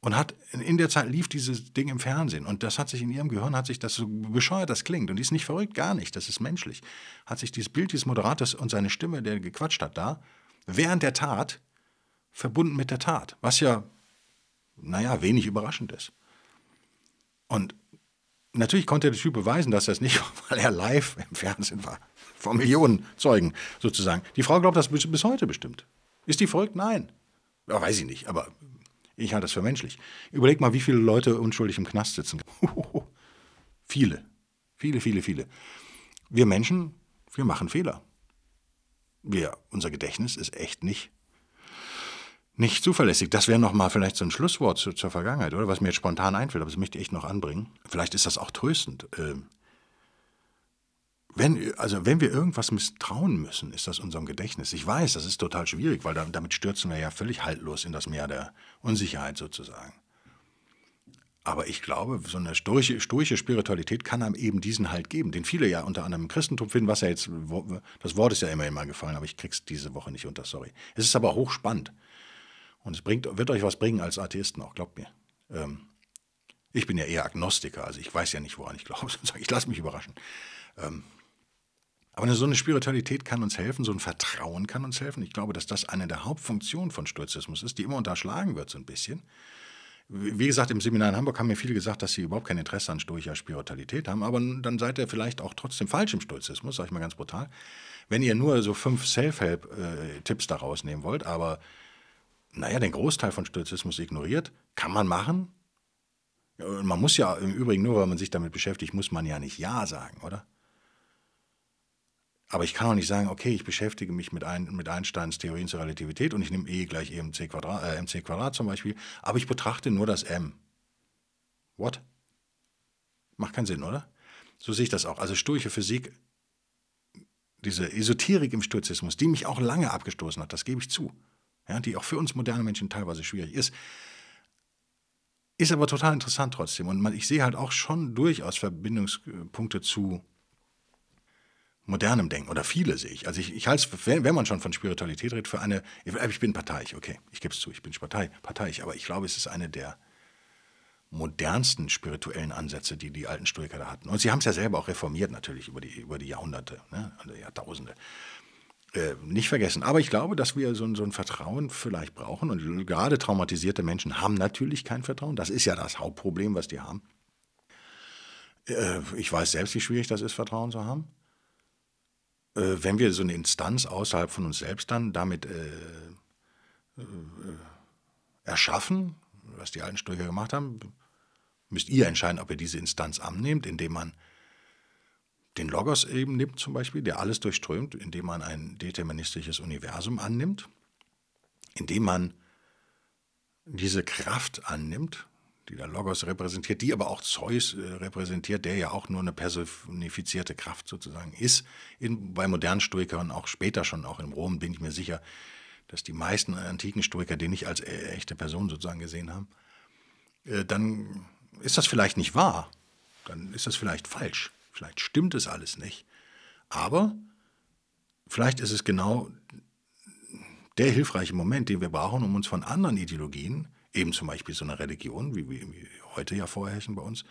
Speaker 1: und hat in der Zeit lief dieses Ding im Fernsehen und das hat sich in ihrem Gehirn hat sich das so bescheuert das klingt und die ist nicht verrückt gar nicht das ist menschlich hat sich dieses Bild dieses Moderators und seine Stimme der gequatscht hat da während der Tat verbunden mit der Tat was ja naja wenig überraschend ist und natürlich konnte der Typ beweisen dass er es nicht weil er live im Fernsehen war vor Millionen Zeugen sozusagen. Die Frau glaubt das bis heute bestimmt. Ist die verrückt? Nein. Ja, weiß ich nicht, aber ich halte das für menschlich. Überleg mal, wie viele Leute unschuldig im Knast sitzen. viele. Viele, viele, viele. Wir Menschen, wir machen Fehler. Wir, unser Gedächtnis ist echt nicht, nicht zuverlässig. Das wäre nochmal vielleicht so ein Schlusswort zu, zur Vergangenheit, oder? Was mir jetzt spontan einfällt, aber das möchte ich echt noch anbringen. Vielleicht ist das auch tröstend. Ähm, wenn, also wenn wir irgendwas misstrauen müssen, ist das unserem Gedächtnis. Ich weiß, das ist total schwierig, weil damit stürzen wir ja völlig haltlos in das Meer der Unsicherheit sozusagen. Aber ich glaube, so eine stoische, stoische Spiritualität kann einem eben diesen Halt geben, den viele ja unter anderem im Christentum finden, was ja jetzt, das Wort ist ja immer immer gefallen, aber ich krieg's diese Woche nicht unter, sorry. Es ist aber hochspannend. Und es bringt, wird euch was bringen als Atheisten auch, glaubt mir. Ähm, ich bin ja eher Agnostiker, also ich weiß ja nicht, woran ich glaube. Ich lasse mich überraschen. Ähm, aber so eine Spiritualität kann uns helfen, so ein Vertrauen kann uns helfen. Ich glaube, dass das eine der Hauptfunktionen von Stoizismus ist, die immer unterschlagen wird, so ein bisschen. Wie gesagt, im Seminar in Hamburg haben mir viele gesagt, dass sie überhaupt kein Interesse an stoischer Spiritualität haben, aber dann seid ihr vielleicht auch trotzdem falsch im Stoizismus, sage ich mal ganz brutal. Wenn ihr nur so fünf Self-Help-Tipps daraus nehmen wollt, aber naja, den Großteil von Stoizismus ignoriert, kann man machen. Man muss ja im Übrigen, nur weil man sich damit beschäftigt, muss man ja nicht Ja sagen, oder? Aber ich kann auch nicht sagen, okay, ich beschäftige mich mit, ein, mit Einsteins Theorien zur Relativität und ich nehme E gleich E mc Quadrat, äh, mc Quadrat zum Beispiel, aber ich betrachte nur das M. What? Macht keinen Sinn, oder? So sehe ich das auch. Also stoische Physik, diese Esoterik im Stoizismus, die mich auch lange abgestoßen hat, das gebe ich zu, ja, die auch für uns moderne Menschen teilweise schwierig ist, ist aber total interessant trotzdem. Und man, ich sehe halt auch schon durchaus Verbindungspunkte zu modernem Denken oder viele sehe ich. Also ich, ich halte es, wenn, wenn man schon von Spiritualität redet, für eine, ich bin parteiisch, okay, ich gebe es zu, ich bin Partei, parteiisch, aber ich glaube, es ist eine der modernsten spirituellen Ansätze, die die alten Stoiker da hatten. Und sie haben es ja selber auch reformiert natürlich über die, über die Jahrhunderte, ne? also Jahrtausende. Äh, nicht vergessen. Aber ich glaube, dass wir so, so, ein Vertrauen vielleicht brauchen. Und gerade traumatisierte Menschen haben natürlich kein Vertrauen. Das ist ja das Hauptproblem, was die haben. Äh, ich weiß selbst, wie schwierig das ist, Vertrauen zu haben. Äh, wenn wir so eine Instanz außerhalb von uns selbst dann damit äh, äh, erschaffen, was die alten Stoiker gemacht haben, müsst ihr entscheiden, ob ihr diese Instanz annehmt, indem man den Logos eben nimmt zum Beispiel, der alles durchströmt, indem man ein deterministisches Universum annimmt, indem man diese Kraft annimmt, die der Logos repräsentiert, die aber auch Zeus äh, repräsentiert, der ja auch nur eine personifizierte Kraft sozusagen ist. In, bei modernen Stoikern, auch später schon, auch in Rom, bin ich mir sicher, dass die meisten antiken Stoiker den nicht als äh, echte Person sozusagen gesehen haben. Äh, dann ist das vielleicht nicht wahr. Dann ist das vielleicht falsch. Vielleicht stimmt es alles nicht. Aber vielleicht ist es genau der hilfreiche Moment, den wir brauchen, um uns von anderen Ideologien eben zum Beispiel so eine Religion, wie wir heute ja vorherrschen bei uns,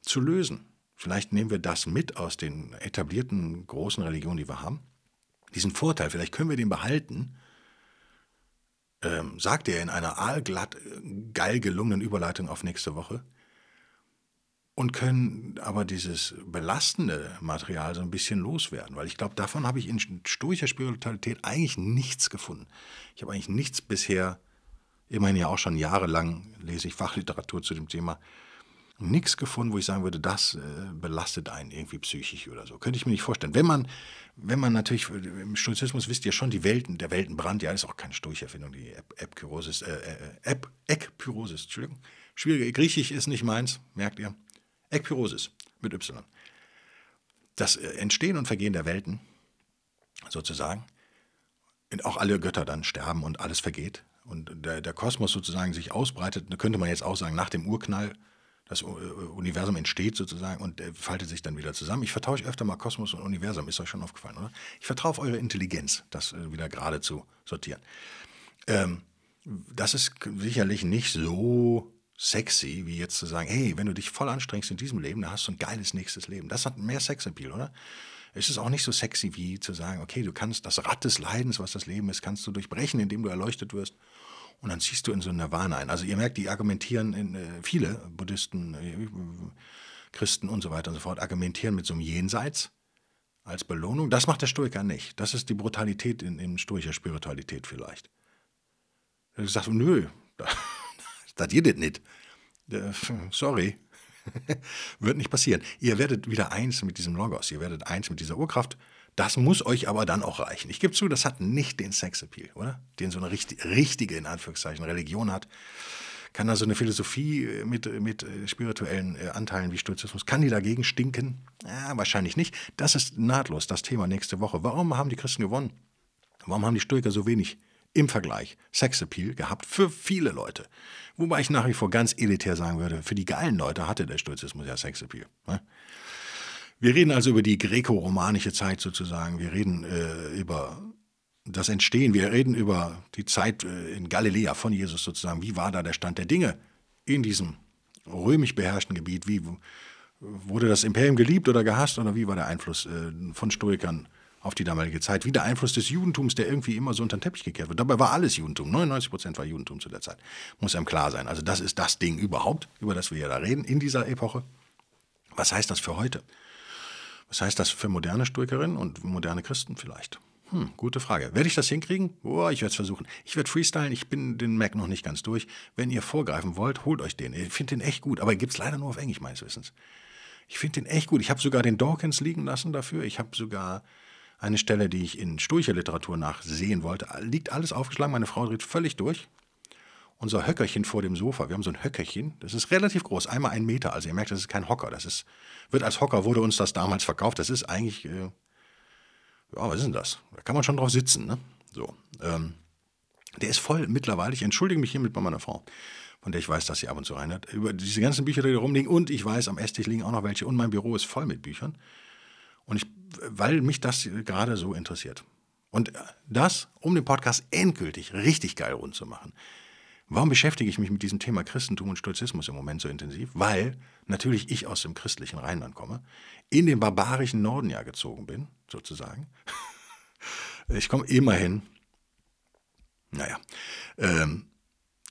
Speaker 1: zu lösen. Vielleicht nehmen wir das mit aus den etablierten großen Religionen, die wir haben. Diesen Vorteil, vielleicht können wir den behalten, ähm, sagt er in einer aalglatt, geil gelungenen Überleitung auf nächste Woche, und können aber dieses belastende Material so ein bisschen loswerden, weil ich glaube, davon habe ich in stoischer Spiritualität eigentlich nichts gefunden. Ich habe eigentlich nichts bisher immerhin ja auch schon jahrelang lese ich Fachliteratur zu dem Thema, nichts gefunden, wo ich sagen würde, das äh, belastet einen irgendwie psychisch oder so. Könnte ich mir nicht vorstellen. Wenn man, wenn man natürlich, im Stoizismus wisst ihr schon, die Welten, der Weltenbrand, ja, ist auch keine Stoicherfindung, die Epkyrosis, äh, äh, Ekpyrosis, Entschuldigung. Schwierige, Griechisch ist nicht meins, merkt ihr. Ekpyrosis mit Y. Das äh, Entstehen und Vergehen der Welten, sozusagen, und auch alle Götter dann sterben und alles vergeht, und der, der Kosmos sozusagen sich ausbreitet, könnte man jetzt auch sagen, nach dem Urknall, das Universum entsteht sozusagen und faltet sich dann wieder zusammen. Ich vertausche öfter mal Kosmos und Universum, ist euch schon aufgefallen, oder? Ich vertraue auf eure Intelligenz, das äh, wieder gerade zu sortieren. Ähm, das ist sicherlich nicht so sexy, wie jetzt zu sagen, hey, wenn du dich voll anstrengst in diesem Leben, dann hast du ein geiles nächstes Leben. Das hat mehr Sexappeal, oder? Es ist auch nicht so sexy wie zu sagen, okay, du kannst das Rad des Leidens, was das Leben ist, kannst du durchbrechen, indem du erleuchtet wirst. Und dann ziehst du in so ein Nirvana ein. Also ihr merkt, die argumentieren, in, äh, viele Buddhisten, äh, Christen und so weiter und so fort, argumentieren mit so einem Jenseits als Belohnung. Das macht der Stoiker nicht. Das ist die Brutalität in, in stoischer Spiritualität vielleicht. Er sagt, nö, das geht das nicht. Äh, sorry, Wird nicht passieren. Ihr werdet wieder eins mit diesem Logos, ihr werdet eins mit dieser Urkraft. Das muss euch aber dann auch reichen. Ich gebe zu, das hat nicht den Sexappeal, oder? Den so eine richtig, richtige, in Anführungszeichen, Religion hat. Kann da so eine Philosophie äh, mit, mit äh, spirituellen äh, Anteilen wie Stoizismus, kann die dagegen stinken? Ja, wahrscheinlich nicht. Das ist nahtlos das Thema nächste Woche. Warum haben die Christen gewonnen? Warum haben die Stoiker so wenig im Vergleich Sexappeal gehabt für viele Leute. Wobei ich nach wie vor ganz elitär sagen würde, für die geilen Leute hatte der Stoizismus ja Sexappeal. Ne? Wir reden also über die gräko-romanische Zeit sozusagen. Wir reden äh, über das Entstehen. Wir reden über die Zeit äh, in Galiläa von Jesus sozusagen. Wie war da der Stand der Dinge in diesem römisch beherrschten Gebiet? Wie wurde das Imperium geliebt oder gehasst oder wie war der Einfluss äh, von Stoikern auf die damalige Zeit, wie der Einfluss des Judentums, der irgendwie immer so unter den Teppich gekehrt wird. Dabei war alles Judentum, 99 Prozent war Judentum zu der Zeit. Muss einem klar sein. Also das ist das Ding überhaupt, über das wir ja da reden, in dieser Epoche. Was heißt das für heute? Was heißt das für moderne Stoikerinnen und moderne Christen vielleicht? Hm, gute Frage. Werde ich das hinkriegen? Oh, ich werde es versuchen. Ich werde freestylen. Ich bin den Mac noch nicht ganz durch. Wenn ihr vorgreifen wollt, holt euch den. Ich finde den echt gut, aber gibt es leider nur auf Englisch meines Wissens. Ich finde den echt gut. Ich habe sogar den Dawkins liegen lassen dafür. Ich habe sogar eine Stelle, die ich in stoischer Literatur nachsehen wollte. Liegt alles aufgeschlagen, meine Frau dreht völlig durch. Unser Höckerchen vor dem Sofa, wir haben so ein Höckerchen, das ist relativ groß, einmal ein Meter. Also ihr merkt, das ist kein Hocker. Das ist, wird als Hocker, wurde uns das damals verkauft. Das ist eigentlich, äh, ja, was ist denn das? Da kann man schon drauf sitzen, ne? So. Ähm, der ist voll mittlerweile, ich entschuldige mich hiermit bei meiner Frau, von der ich weiß, dass sie ab und zu reinhört, über diese ganzen Bücher, die da rumliegen. Und ich weiß, am Esstisch liegen auch noch welche. Und mein Büro ist voll mit Büchern. Und ich, weil mich das gerade so interessiert. Und das, um den Podcast endgültig richtig geil rund zu machen, Warum beschäftige ich mich mit diesem Thema Christentum und Stoizismus im Moment so intensiv? Weil natürlich ich aus dem christlichen Rheinland komme, in den barbarischen Norden ja gezogen bin, sozusagen. Ich komme immerhin, naja, ähm,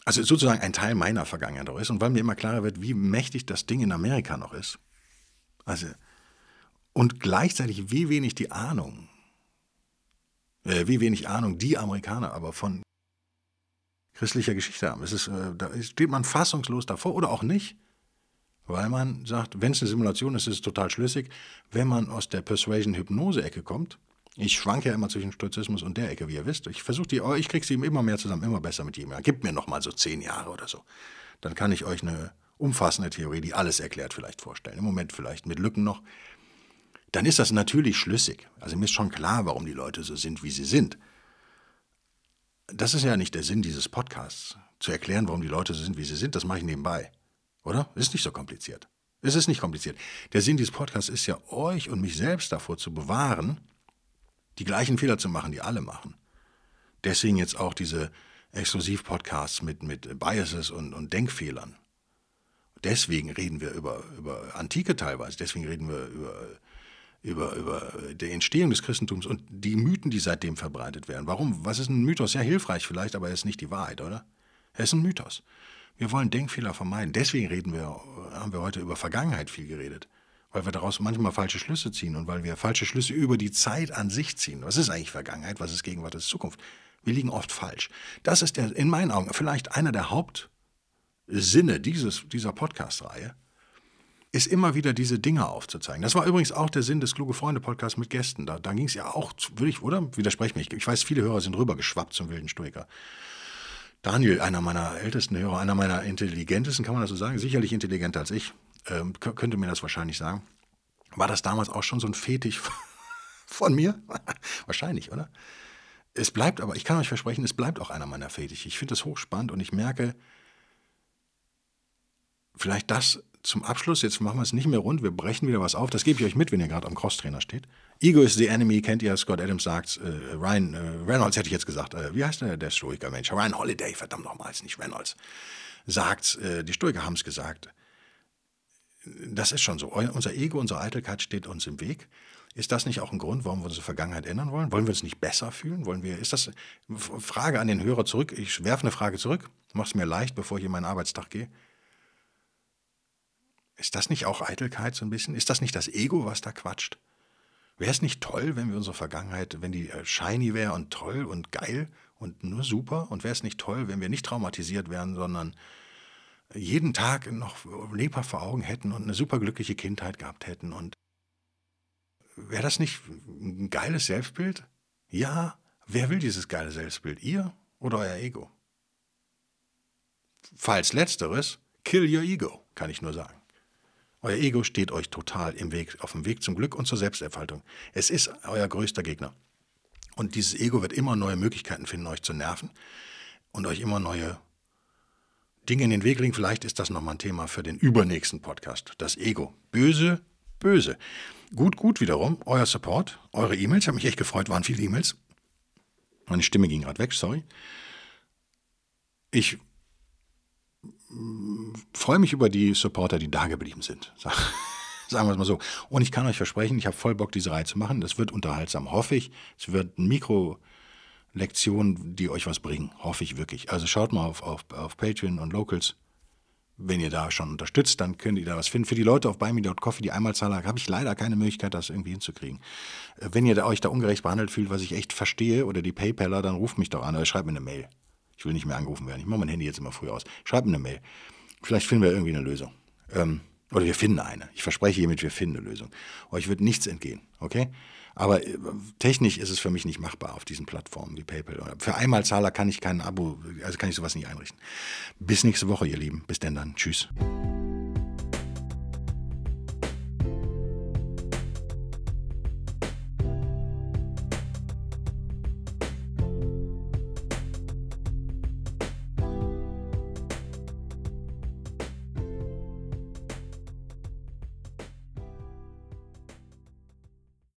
Speaker 1: also sozusagen ein Teil meiner Vergangenheit auch ist und weil mir immer klarer wird, wie mächtig das Ding in Amerika noch ist. Also, und gleichzeitig wie wenig die Ahnung, äh, wie wenig Ahnung die Amerikaner aber von christlicher Geschichte haben. Es ist, äh, da steht man fassungslos davor oder auch nicht, weil man sagt, wenn es eine Simulation ist, ist es total schlüssig. Wenn man aus der Persuasion-Hypnose-Ecke kommt, ich schwanke ja immer zwischen Stoizismus und der Ecke, wie ihr wisst. Ich versuche die, ich kriege sie immer mehr zusammen, immer besser mit jedem Jahr. Gib mir noch mal so zehn Jahre oder so. Dann kann ich euch eine umfassende Theorie, die alles erklärt, vielleicht vorstellen. Im Moment vielleicht mit Lücken noch. Dann ist das natürlich schlüssig. Also mir ist schon klar, warum die Leute so sind, wie sie sind. Das ist ja nicht der Sinn dieses Podcasts, zu erklären, warum die Leute so sind, wie sie sind. Das mache ich nebenbei. Oder? Ist nicht so kompliziert. Es ist nicht kompliziert. Der Sinn dieses Podcasts ist ja, euch und mich selbst davor zu bewahren, die gleichen Fehler zu machen, die alle machen. Deswegen jetzt auch diese Exklusiv-Podcasts mit, mit Biases und, und Denkfehlern. Deswegen reden wir über, über Antike teilweise, deswegen reden wir über, über, über die Entstehung des Christentums und die Mythen, die seitdem verbreitet werden. Warum? Was ist ein Mythos? Ja, hilfreich vielleicht, aber er ist nicht die Wahrheit, oder? Er ist ein Mythos. Wir wollen Denkfehler vermeiden. Deswegen reden wir, haben wir heute über Vergangenheit viel geredet weil wir daraus manchmal falsche Schlüsse ziehen und weil wir falsche Schlüsse über die Zeit an sich ziehen. Was ist eigentlich Vergangenheit, was ist Gegenwart, was ist Zukunft? Wir liegen oft falsch. Das ist der, in meinen Augen vielleicht einer der Hauptsinne dieses, dieser Podcast-Reihe, ist immer wieder diese Dinge aufzuzeigen. Das war übrigens auch der Sinn des Kluge Freunde-Podcasts mit Gästen. Da, da ging es ja auch, würde ich, oder? Widerspreche mich. Ich weiß, viele Hörer sind rübergeschwappt zum wilden Stoiker. Daniel, einer meiner ältesten Hörer, einer meiner intelligentesten, kann man das so sagen, sicherlich intelligenter als ich, ähm, könnte mir das wahrscheinlich sagen. War das damals auch schon so ein Fetisch von mir? wahrscheinlich, oder? Es bleibt aber, ich kann euch versprechen, es bleibt auch einer meiner Fetische. Ich finde das hochspannend und ich merke, vielleicht das zum Abschluss, jetzt machen wir es nicht mehr rund, wir brechen wieder was auf, das gebe ich euch mit, wenn ihr gerade am Crosstrainer steht. Ego is the enemy, kennt ihr, Scott Adams sagt, äh, Ryan, äh, Reynolds hätte ich jetzt gesagt, äh, wie heißt der, der Stoiker Mensch? Ryan Holiday, verdammt nochmals, nicht Reynolds. Sagt, äh, die Stoiker haben es gesagt, das ist schon so. Unser Ego, unsere Eitelkeit steht uns im Weg. Ist das nicht auch ein Grund, warum wir unsere Vergangenheit ändern wollen? Wollen wir uns nicht besser fühlen? Wollen wir, ist das, Frage an den Hörer zurück, ich werfe eine Frage zurück, mach es mir leicht, bevor ich in meinen Arbeitstag gehe. Ist das nicht auch Eitelkeit so ein bisschen? Ist das nicht das Ego, was da quatscht? Wäre es nicht toll, wenn wir unsere Vergangenheit, wenn die äh, shiny wäre und toll und geil und nur super? Und wäre es nicht toll, wenn wir nicht traumatisiert wären, sondern jeden Tag noch lebhaft vor Augen hätten und eine superglückliche Kindheit gehabt hätten. Und wäre das nicht ein geiles Selbstbild? Ja, wer will dieses geile Selbstbild? Ihr oder euer Ego? Falls letzteres, kill your ego, kann ich nur sagen. Euer Ego steht euch total im Weg, auf dem Weg zum Glück und zur Selbsterfaltung. Es ist euer größter Gegner. Und dieses Ego wird immer neue Möglichkeiten finden, euch zu nerven und euch immer neue Dinge in den Weg legen. Vielleicht ist das nochmal ein Thema für den übernächsten Podcast. Das Ego. Böse, böse. Gut, gut wiederum. Euer Support, eure E-Mails. Habe mich echt gefreut, waren viele E-Mails. Meine Stimme ging gerade weg, sorry. Ich freue mich über die Supporter, die da geblieben sind. Sagen wir es mal so. Und ich kann euch versprechen, ich habe voll Bock, diese Reihe zu machen. Das wird unterhaltsam, hoffe ich. Es wird ein Mikro Lektionen, die euch was bringen. Hoffe ich wirklich. Also schaut mal auf, auf, auf Patreon und Locals. Wenn ihr da schon unterstützt, dann könnt ihr da was finden. Für die Leute auf buyme.coffee, die Einmalzahler, habe ich leider keine Möglichkeit, das irgendwie hinzukriegen. Äh, wenn ihr da, euch da ungerecht behandelt fühlt, was ich echt verstehe, oder die Paypaller, dann ruft mich doch an oder schreibt mir eine Mail. Ich will nicht mehr angerufen werden. Ich mache mein Handy jetzt immer früh aus. Schreibt mir eine Mail. Vielleicht finden wir irgendwie eine Lösung. Ähm, oder wir finden eine. Ich verspreche hiermit, wir finden eine Lösung. Euch wird nichts entgehen, okay? Aber äh, technisch ist es für mich nicht machbar auf diesen Plattformen wie PayPal. Für Einmalzahler kann ich kein Abo, also kann ich sowas nicht einrichten. Bis nächste Woche, ihr Lieben. Bis denn dann. Tschüss.